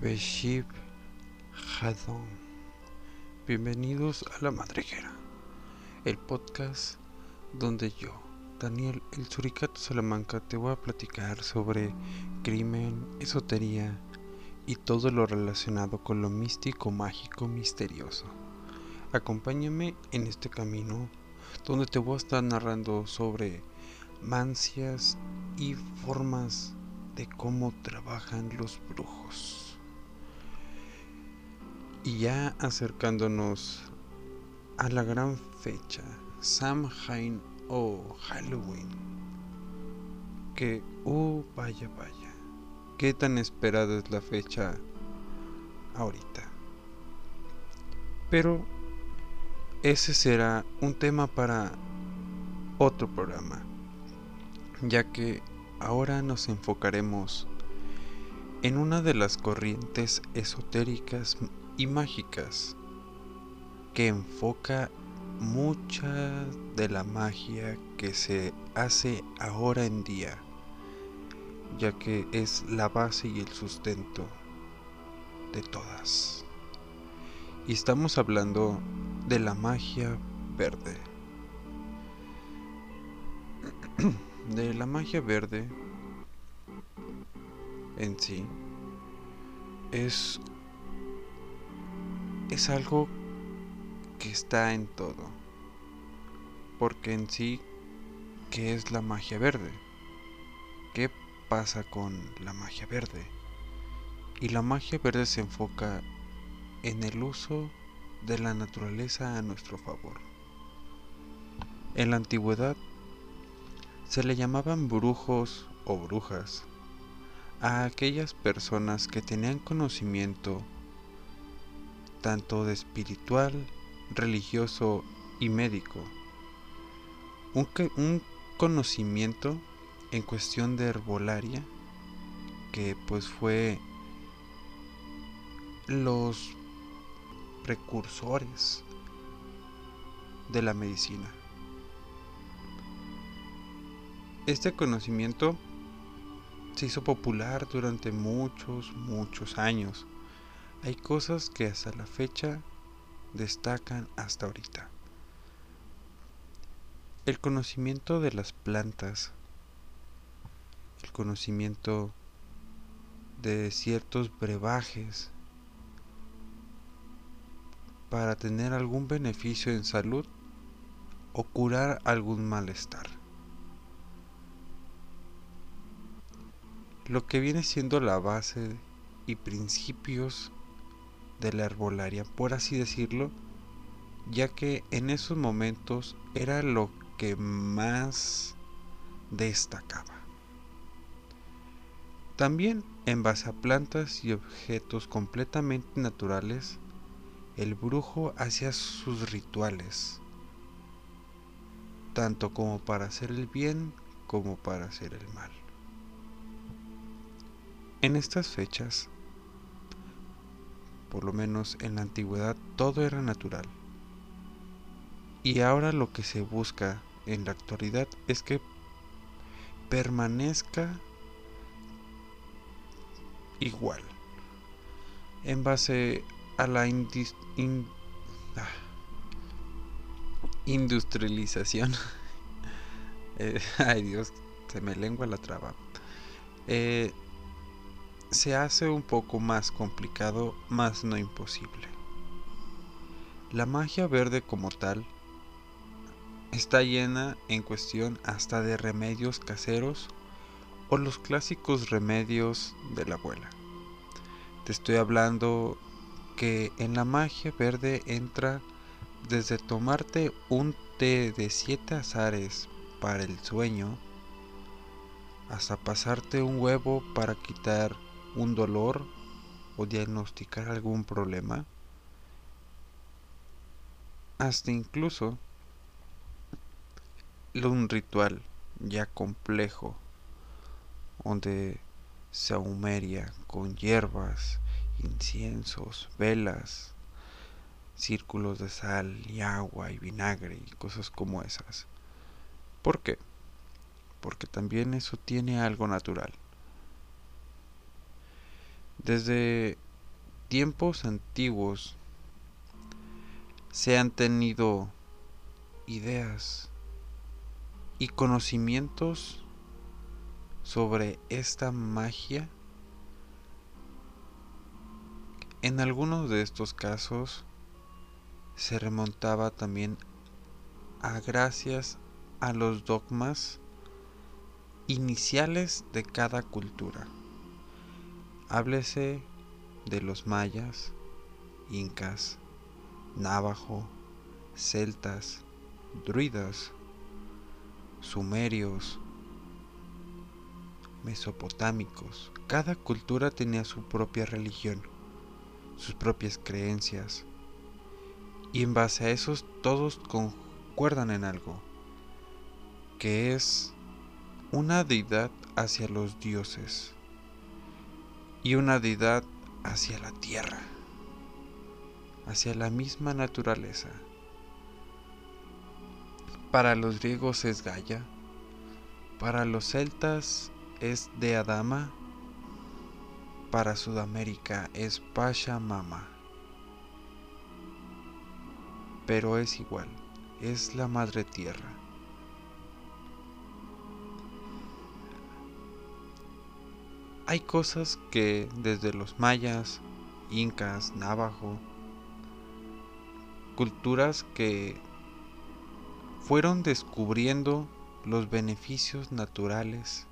Beshib Hadon. Bienvenidos a La Madriguera, el podcast donde yo, Daniel el Suricato Salamanca, te voy a platicar sobre crimen, esotería y todo lo relacionado con lo místico, mágico, misterioso. Acompáñame en este camino donde te voy a estar narrando sobre mancias y formas de cómo trabajan los brujos. Y ya acercándonos a la gran fecha, Samhain o Halloween. Que, oh, vaya, vaya, qué tan esperada es la fecha ahorita. Pero ese será un tema para otro programa, ya que ahora nos enfocaremos en una de las corrientes esotéricas y mágicas que enfoca mucha de la magia que se hace ahora en día, ya que es la base y el sustento de todas. Y estamos hablando de la magia verde. de la magia verde en sí es es algo que está en todo. Porque en sí, ¿qué es la magia verde? ¿Qué pasa con la magia verde? Y la magia verde se enfoca en el uso de la naturaleza a nuestro favor. En la antigüedad se le llamaban brujos o brujas a aquellas personas que tenían conocimiento tanto de espiritual, religioso y médico. Un, conocimiento en cuestión de herbolaria que pues fue los precursores de la medicina. Este conocimiento se hizo popular durante muchos, muchos años hay cosas que hasta la fecha destacan hasta ahorita. El conocimiento de las plantas, el conocimiento de ciertos brebajes para tener algún beneficio en salud o curar algún malestar. Lo que viene siendo la base y principios de la herbolaria, por así decirlo, ya que en esos momentos era lo que más destacaba. También en base a plantas y objetos completamente naturales, el brujo hacía sus rituales, tanto como para hacer el bien como para hacer el mal. En estas fechas, por lo menos en la antigüedad, todo era natural. Y ahora lo que se busca en la actualidad es que permanezca igual en base a la ah, industrialización. Eh, ay Dios, se me lengua la traba. Eh, se hace un poco más complicado, más no imposible. La magia verde como tal está llena en cuestión hasta de remedios caseros o los clásicos remedios de la abuela. Te estoy hablando que en la magia verde entra desde tomarte un té de siete azares para el sueño hasta pasarte un huevo para quitar un dolor o diagnosticar algún problema, hasta incluso un ritual ya complejo donde se ahumeria con hierbas, inciensos, velas, círculos de sal y agua y vinagre y cosas como esas. ¿Por qué? Porque también eso tiene algo natural. Desde tiempos antiguos se han tenido ideas y conocimientos sobre esta magia. En algunos de estos casos se remontaba también a gracias a los dogmas iniciales de cada cultura. Háblese de los mayas, incas, navajo, celtas, druidas, sumerios, mesopotámicos. Cada cultura tenía su propia religión, sus propias creencias. Y en base a esos todos concuerdan en algo, que es una deidad hacia los dioses y una deidad hacia la tierra, hacia la misma naturaleza. Para los griegos es Gaia, para los celtas es de Adama, para Sudamérica es Pachamama. Pero es igual, es la madre tierra. Hay cosas que desde los mayas, incas, navajo, culturas que fueron descubriendo los beneficios naturales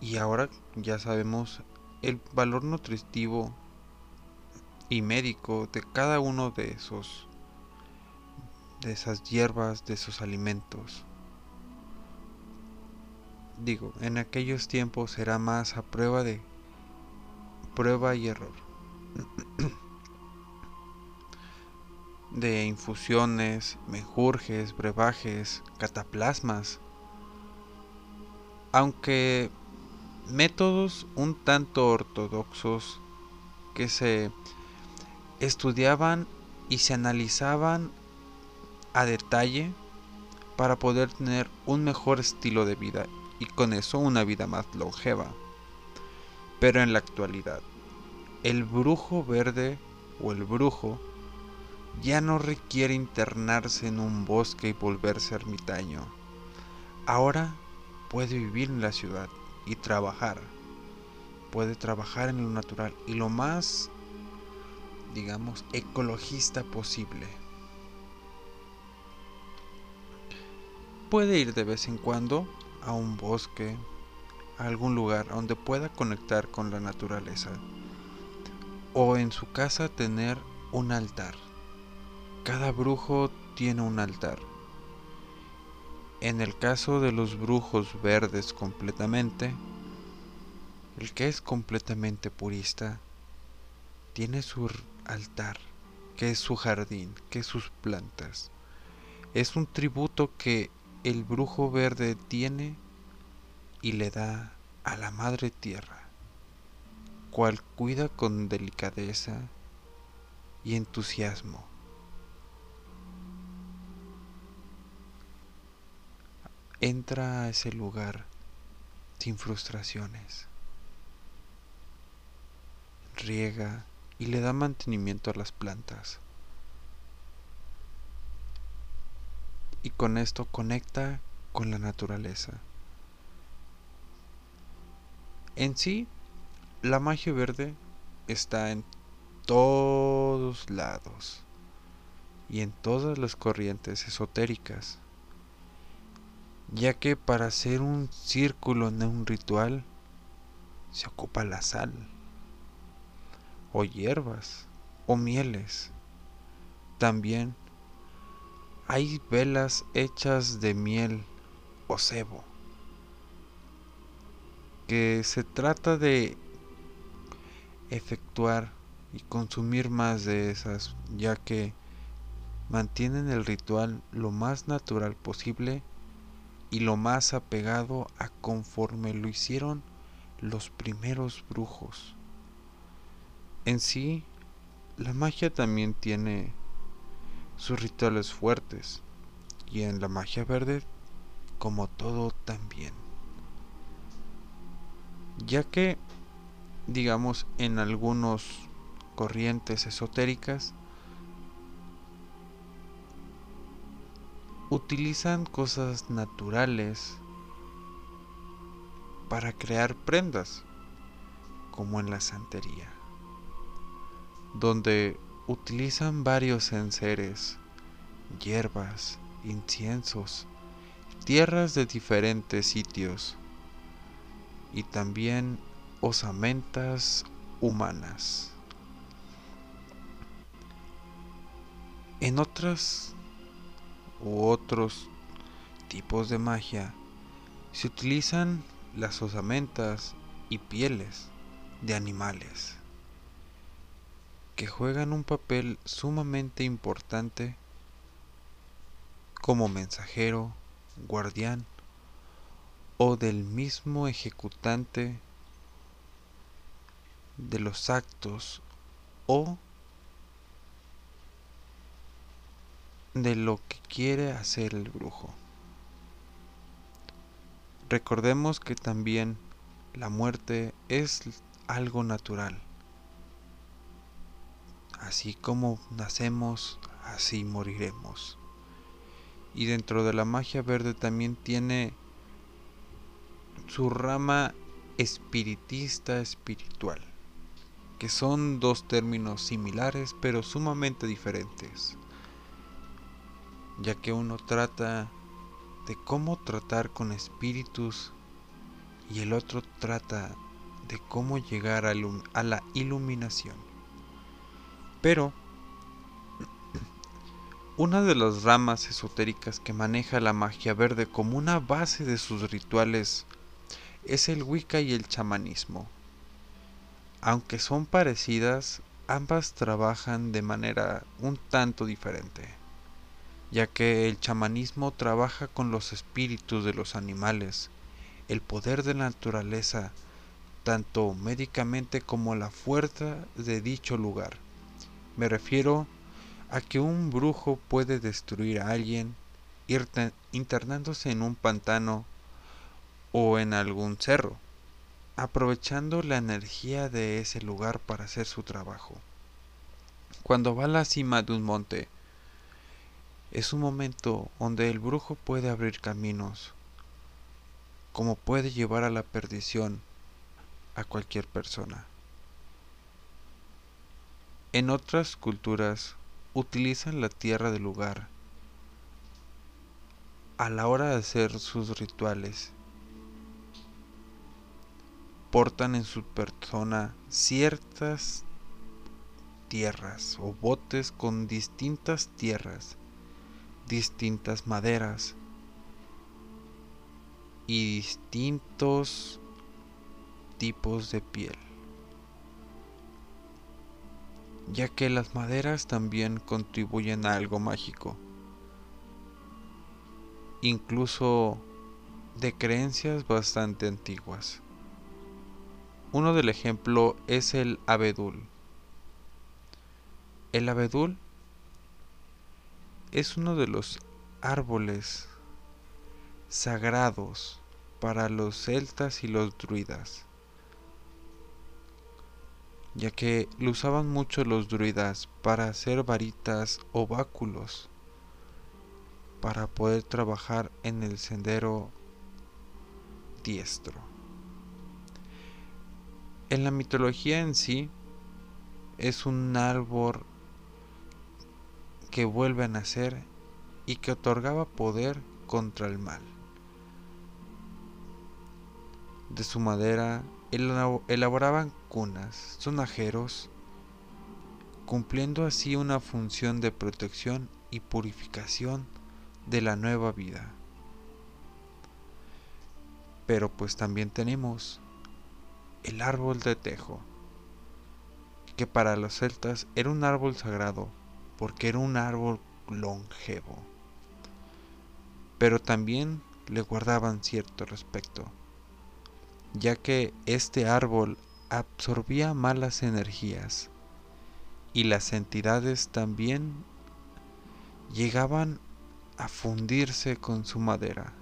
y ahora ya sabemos el valor nutritivo y médico de cada uno de esos de esas hierbas, de esos alimentos. Digo, en aquellos tiempos era más a prueba de prueba y error. de infusiones, menjurjes, brebajes, cataplasmas. Aunque métodos un tanto ortodoxos que se estudiaban y se analizaban a detalle para poder tener un mejor estilo de vida y con eso una vida más longeva. Pero en la actualidad, el brujo verde o el brujo ya no requiere internarse en un bosque y volverse ermitaño. Ahora puede vivir en la ciudad y trabajar. Puede trabajar en lo natural y lo más, digamos, ecologista posible. Puede ir de vez en cuando a un bosque, a algún lugar donde pueda conectar con la naturaleza. O en su casa tener un altar cada brujo tiene un altar. En el caso de los brujos verdes completamente, el que es completamente purista tiene su altar, que es su jardín, que es sus plantas. Es un tributo que el brujo verde tiene y le da a la madre tierra, cual cuida con delicadeza y entusiasmo entra a ese lugar sin frustraciones. Riega y le da mantenimiento a las plantas. Y con esto conecta con la naturaleza. En sí, la magia verde está en todos lados y en todas las corrientes esotéricas ya que para hacer un círculo en un ritual se ocupa la sal, o hierbas, o mieles. También hay velas hechas de miel o cebo, que se trata de efectuar y consumir más de esas, ya que mantienen el ritual lo más natural posible y lo más apegado a conforme lo hicieron los primeros brujos. En sí, la magia también tiene sus rituales fuertes y en la magia verde, como todo también. Ya que digamos, en algunos corrientes esotéricas, utilizan cosas naturales para crear prendas, como en la santería, donde utilizan varios enseres, hierbas, inciensos, tierras de diferentes sitios y también osamentas humanas. En otras u otros tipos de magia se utilizan las osamentas y pieles de animales que juegan un papel sumamente importante como mensajero, guardián o del mismo ejecutante de los actos o de lo que quiere hacer el brujo. Recordemos que también la muerte es algo natural. Así como nacemos, así moriremos. Y dentro de la magia verde también tiene su rama espiritista espiritual, que son dos términos similares pero sumamente diferentes, ya que uno trata de cómo tratar con espíritus y el otro trata de cómo llegar a, la iluminación. Pero una de las ramas esotéricas que maneja la magia verde como una base de sus rituales es el Wicca y el chamanismo. Aunque son parecidas, ambas trabajan de manera un tanto diferente ya que el chamanismo trabaja con los espíritus de los animales, el poder de la naturaleza, tanto médicamente como la fuerza de dicho lugar. Me refiero a que un brujo puede destruir a alguien internándose en un pantano o en algún cerro, aprovechando la energía de ese lugar para hacer su trabajo. Cuando va a la cima de un monte, es un momento donde el brujo puede abrir caminos, como puede llevar a la perdición a cualquier persona. En otras culturas utilizan la tierra del lugar a la hora de hacer sus rituales. Portan en su persona ciertas tierras o botes con distintas tierras distintas maderas y distintos tipos de piel ya que las maderas también contribuyen a algo mágico incluso de creencias bastante antiguas. Uno del ejemplo es el abedul. El abedul es uno de los árboles sagrados para los celtas y los druidas, ya que lo usaban mucho los druidas para hacer varitas o báculos, para poder trabajar en el sendero diestro. En la mitología en sí, es un árbol que vuelve a nacer y que otorgaba poder contra el mal. De su madera elaboraban cunas, sonajeros, cumpliendo así una función de protección y purificación de la nueva vida. Pero pues también tenemos el árbol de tejo, que para los celtas era un árbol sagrado porque era un árbol longevo. Pero también le guardaban cierto respeto, ya que este árbol absorbía malas energías y las entidades también llegaban a fundirse con su madera.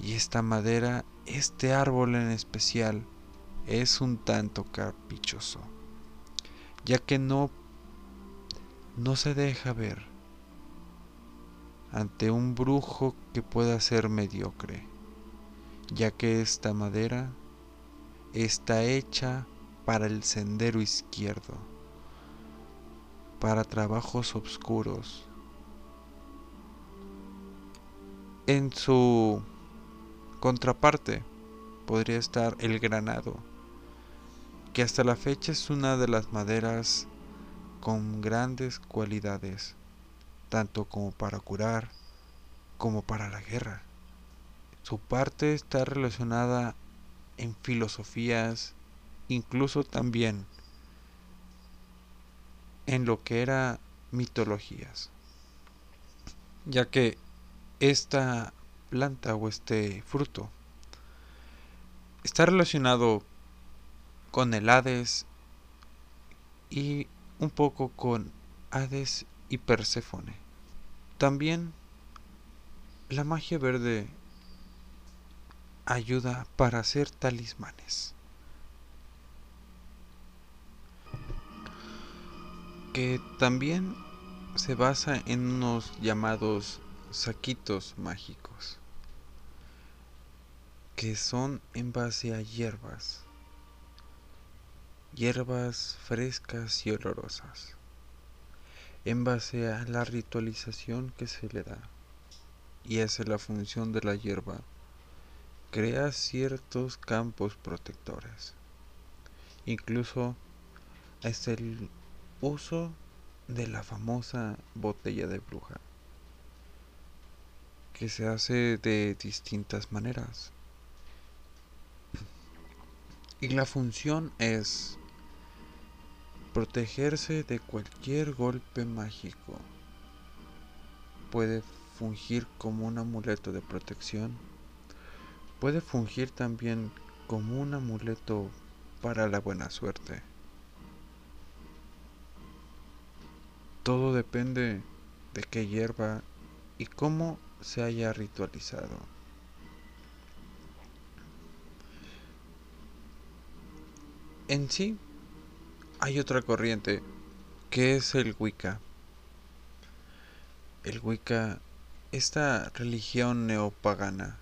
Y esta madera, este árbol en especial, es un tanto caprichoso, ya que no, no se deja ver ante un brujo que pueda ser mediocre, ya que esta madera está hecha para el sendero izquierdo, para trabajos oscuros. En su contraparte podría estar el granado, que hasta la fecha es una de las maderas con grandes cualidades, tanto como para curar como para la guerra. Su parte está relacionada en filosofías, incluso también en lo que era mitologías, ya que esta planta o este fruto está relacionado con el Hades y un poco con Hades y Perséfone. También la magia verde ayuda para hacer talismanes. Que también se basa en unos llamados saquitos mágicos. Que son en base a hierbas. Hierbas frescas y olorosas. En base a la ritualización que se le da. Y esa es la función de la hierba crea ciertos campos protectores. Incluso es el uso de la famosa botella de bruja, que se hace de distintas maneras. Y la función es protegerse de cualquier golpe mágico. Puede fungir como un amuleto de protección puede fungir también como un amuleto para la buena suerte. Todo depende de qué hierba y cómo se haya ritualizado. En sí, hay otra corriente que es el Wicca. El Wicca, esta religión neopagana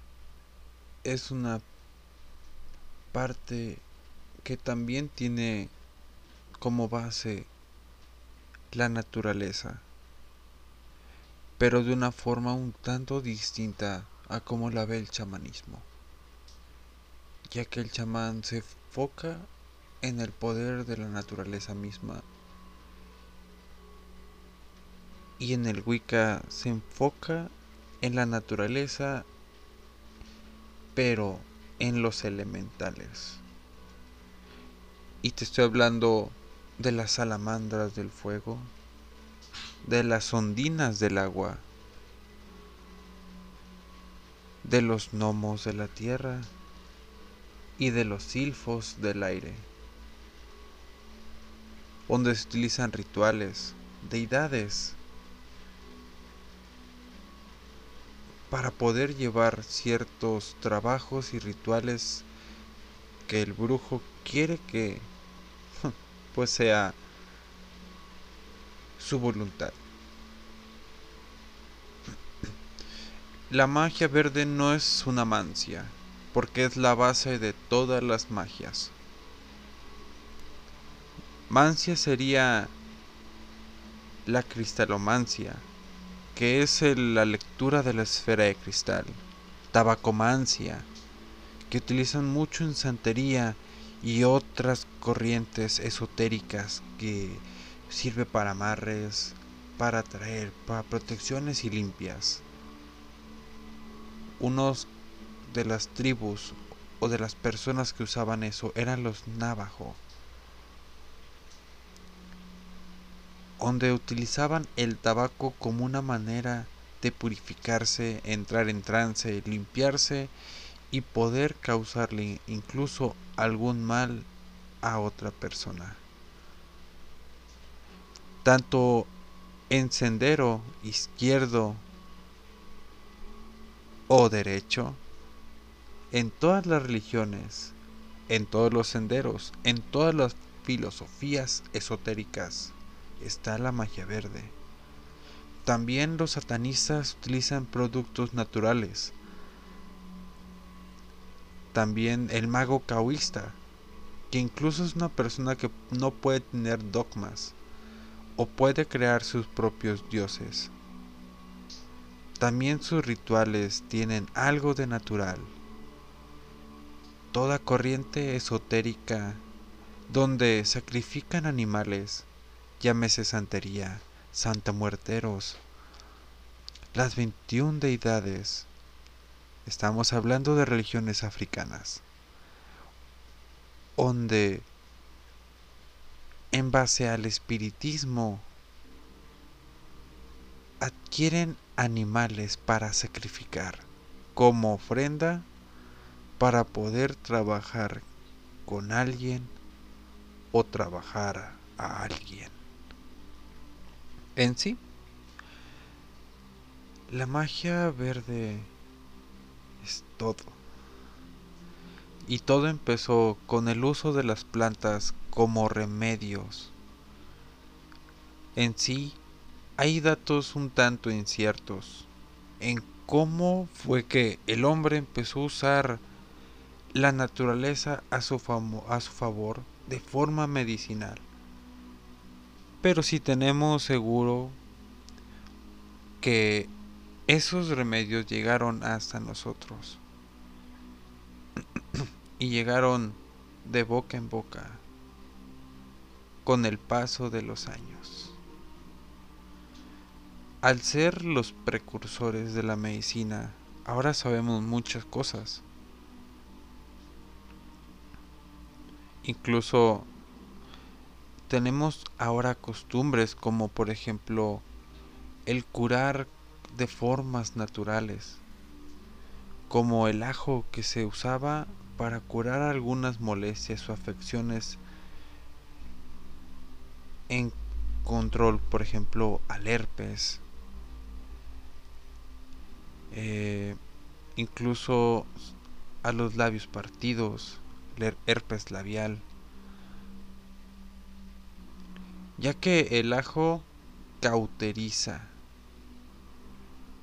es una parte que también tiene como base la naturaleza, pero de una forma un tanto distinta a como la ve el chamanismo, ya que el chamán se enfoca en el poder de la naturaleza misma y en el Wicca se enfoca en la naturaleza pero en los elementales. Y te estoy hablando de las salamandras del fuego, de las ondinas del agua, de los gnomos de la tierra y de los silfos del aire, donde se utilizan rituales, deidades, para poder llevar ciertos trabajos y rituales que el brujo quiere que pues sea su voluntad. La magia verde no es una mancia, porque es la base de todas las magias. Mancia sería la cristalomancia, que es la lectura de la esfera de cristal, tabacomancia, que utilizan mucho en santería y otras corrientes esotéricas que sirve para amarres, para traer, para protecciones y limpias. Unos de las tribus o de las personas que usaban eso eran los navajo donde utilizaban el tabaco como una manera de purificarse, entrar en trance, limpiarse y poder causarle incluso algún mal a otra persona. Tanto en sendero izquierdo o derecho, en todas las religiones en todos los senderos, en todas las filosofías esotéricas, está la magia verde. También los satanistas utilizan productos naturales. También el mago caoísta, que incluso es una persona que no puede tener dogmas o puede crear sus propios dioses. También sus rituales tienen algo de natural. Toda corriente esotérica donde sacrifican animales, llámese santería, santa muerteros, las 21 deidades. Estamos hablando de religiones africanas, donde en base al espiritismo adquieren animales para sacrificar como ofrenda para poder trabajar con alguien o trabajar a alguien. En sí, la magia verde es todo. Y todo empezó con el uso de las plantas como remedios. En sí, hay datos un tanto inciertos en cómo fue que el hombre empezó a usar la naturaleza a su, a su favor de forma medicinal. Pero si tenemos seguro que esos remedios llegaron hasta nosotros y llegaron de boca en boca con el paso de los años. Al ser los precursores de la medicina, ahora sabemos muchas cosas. Incluso tenemos ahora costumbres como por ejemplo el curar de formas naturales, como el ajo que se usaba para curar algunas molestias o afecciones en control, por ejemplo, al herpes, eh, incluso a los labios partidos, herpes labial, ya que el ajo cauteriza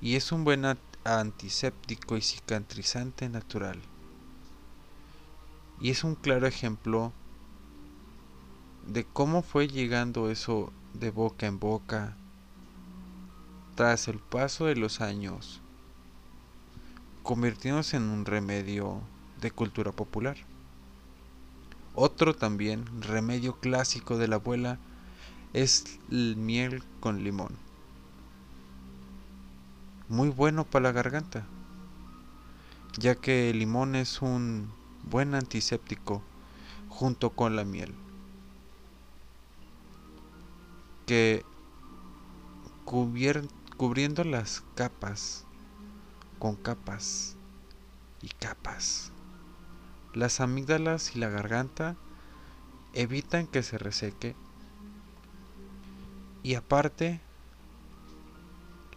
y es un buen antiséptico y cicatrizante natural. Y es un claro ejemplo de cómo fue llegando eso de boca en boca tras el paso de los años, convirtiéndose en un remedio de cultura popular. Otro también remedio clásico de la abuela es el miel con limón. Muy bueno para la garganta, ya que el limón es un buen antiséptico junto con la miel. Que cubriendo las capas con capas y capas. Las amígdalas y la garganta evitan que se reseque y aparte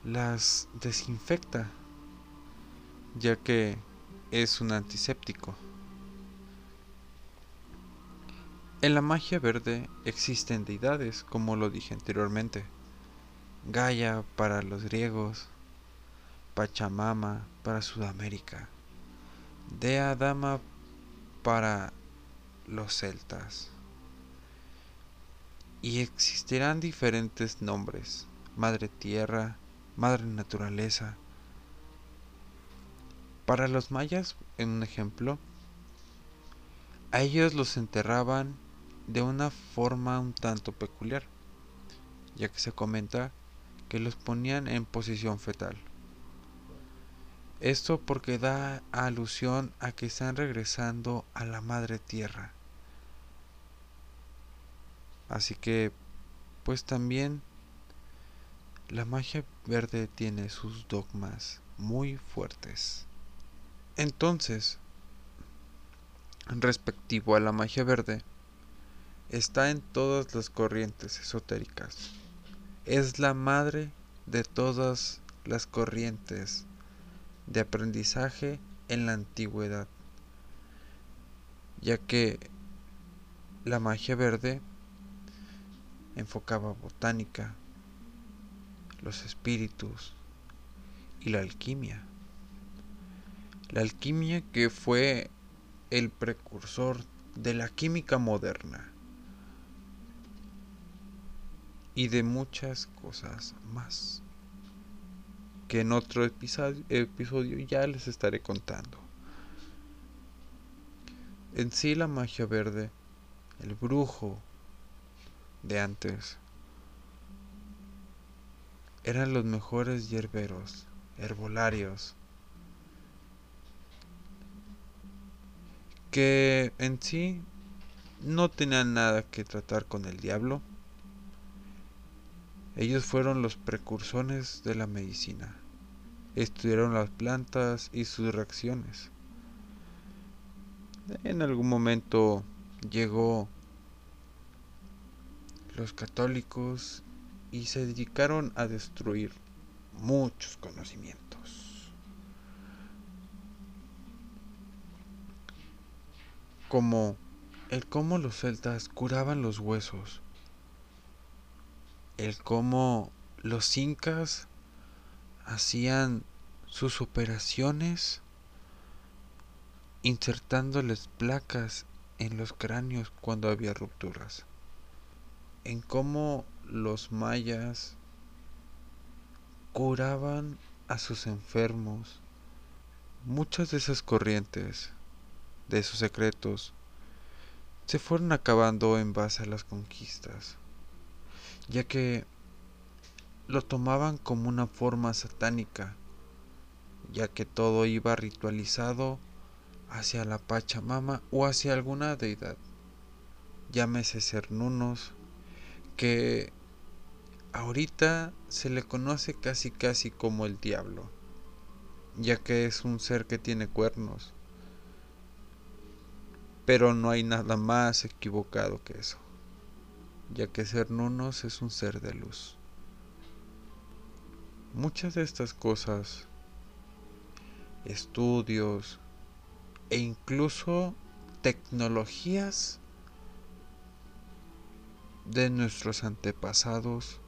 las desinfecta ya que es un antiséptico. En la magia verde existen deidades, como lo dije anteriormente. Gaia para los griegos, Pachamama para Sudamérica, Dea Dama para los celtas. Y existirán diferentes nombres, Madre Tierra, Madre Naturaleza. Para los mayas, en un ejemplo, a ellos los enterraban de una forma un tanto peculiar, ya que se comenta que los ponían en posición fetal. Esto porque da alusión a que están regresando a la madre tierra. Así que, pues también la magia verde tiene sus dogmas muy fuertes. Entonces, respectivo a la magia verde, está en todas las corrientes esotéricas. Es la madre de todas las corrientes de aprendizaje en la antigüedad, ya que la magia verde enfocaba botánica, los espíritus y la alquimia. La alquimia que fue el precursor de la química moderna y de muchas cosas más que en otro episodio, ya les estaré contando. En sí la magia verde, el brujo de antes, eran los mejores hierberos, herbolarios, que en sí no tenían nada que tratar con el diablo, ellos fueron los precursores de la medicina. Estudiaron las plantas y sus reacciones. En algún momento llegó los católicos y se dedicaron a destruir muchos conocimientos. Como el cómo los celtas curaban los huesos el cómo los incas hacían sus operaciones insertándoles placas en los cráneos cuando había rupturas, en cómo los mayas curaban a sus enfermos. Muchas de esas corrientes, de esos secretos, se fueron acabando en base a las conquistas ya que lo tomaban como una forma satánica, ya que todo iba ritualizado hacia la Pachamama o hacia alguna deidad, llámese Cernunos, que ahorita se le conoce casi casi como el diablo, ya que es un ser que tiene cuernos, pero no hay nada más equivocado que eso ya que ser nunos es un ser de luz. Muchas de estas cosas, estudios e incluso tecnologías de nuestros antepasados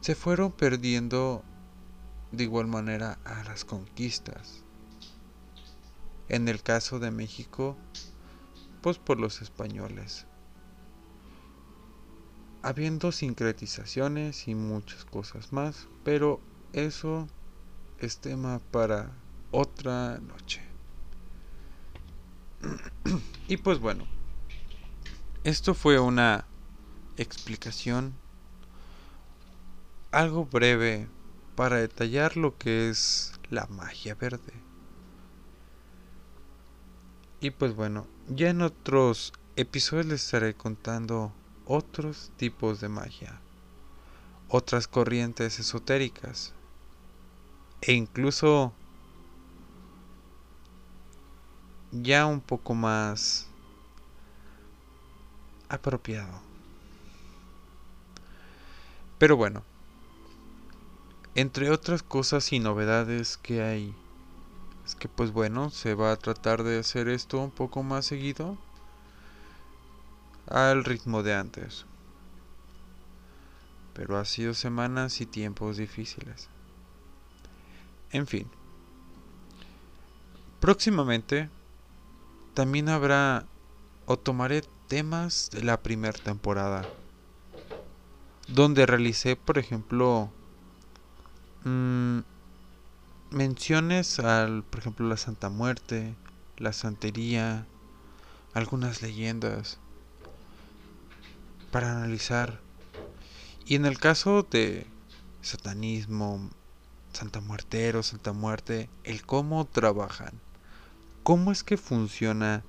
se fueron perdiendo de igual manera a las conquistas. En el caso de México, pues por los españoles habiendo sincretizaciones y muchas cosas más, pero eso es tema para otra noche. y pues bueno, esto fue una explicación algo breve para detallar lo que es la magia verde. Y pues bueno, ya en otros episodios les estaré contando otros tipos de magia, otras corrientes esotéricas e incluso ya un poco más apropiado. Pero bueno, entre otras cosas y novedades que hay, es que pues bueno, se va a tratar de hacer esto un poco más seguido al ritmo de antes. Pero ha sido semanas y tiempos difíciles. En fin. Próximamente también habrá o tomaré temas de la primera temporada. Donde realicé, por ejemplo, mm, menciones al, por ejemplo, la Santa Muerte, la Santería, algunas leyendas para analizar. Y en el caso de satanismo, Santa Muertero, Santa Muerte, el cómo trabajan, cómo es que funciona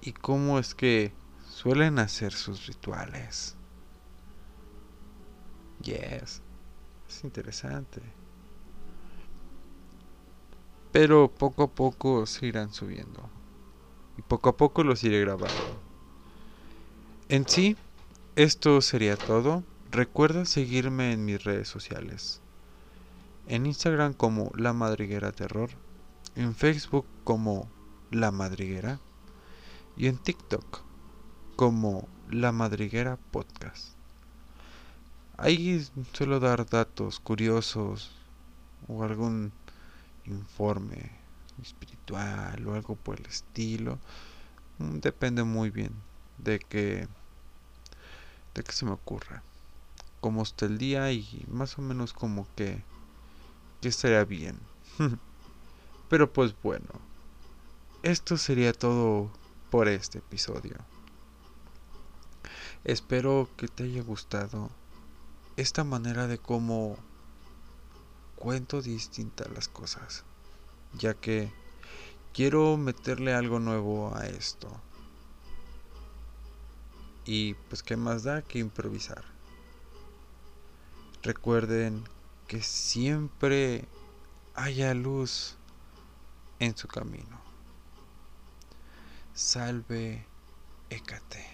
y cómo es que suelen hacer sus rituales. Yes, es interesante. Pero poco a poco se irán subiendo. Y poco a poco los iré grabando. En sí, esto sería todo. Recuerda seguirme en mis redes sociales. En Instagram como La Madriguera Terror. En Facebook como La Madriguera. y en TikTok como La Madriguera Podcast. Ahí suelo dar datos curiosos o algún informe espiritual o algo por el estilo. Mm, depende muy bien de que de se me ocurra. Como está el día y más o menos como que que estaría bien. Pero pues bueno, esto sería todo por este episodio. Espero que te haya gustado esta manera de cómo cuento distinta las cosas, ya que quiero meterle algo nuevo a esto. Y pues qué más da que improvisar. Recuerden que siempre haya luz en su camino. Salve Hécate.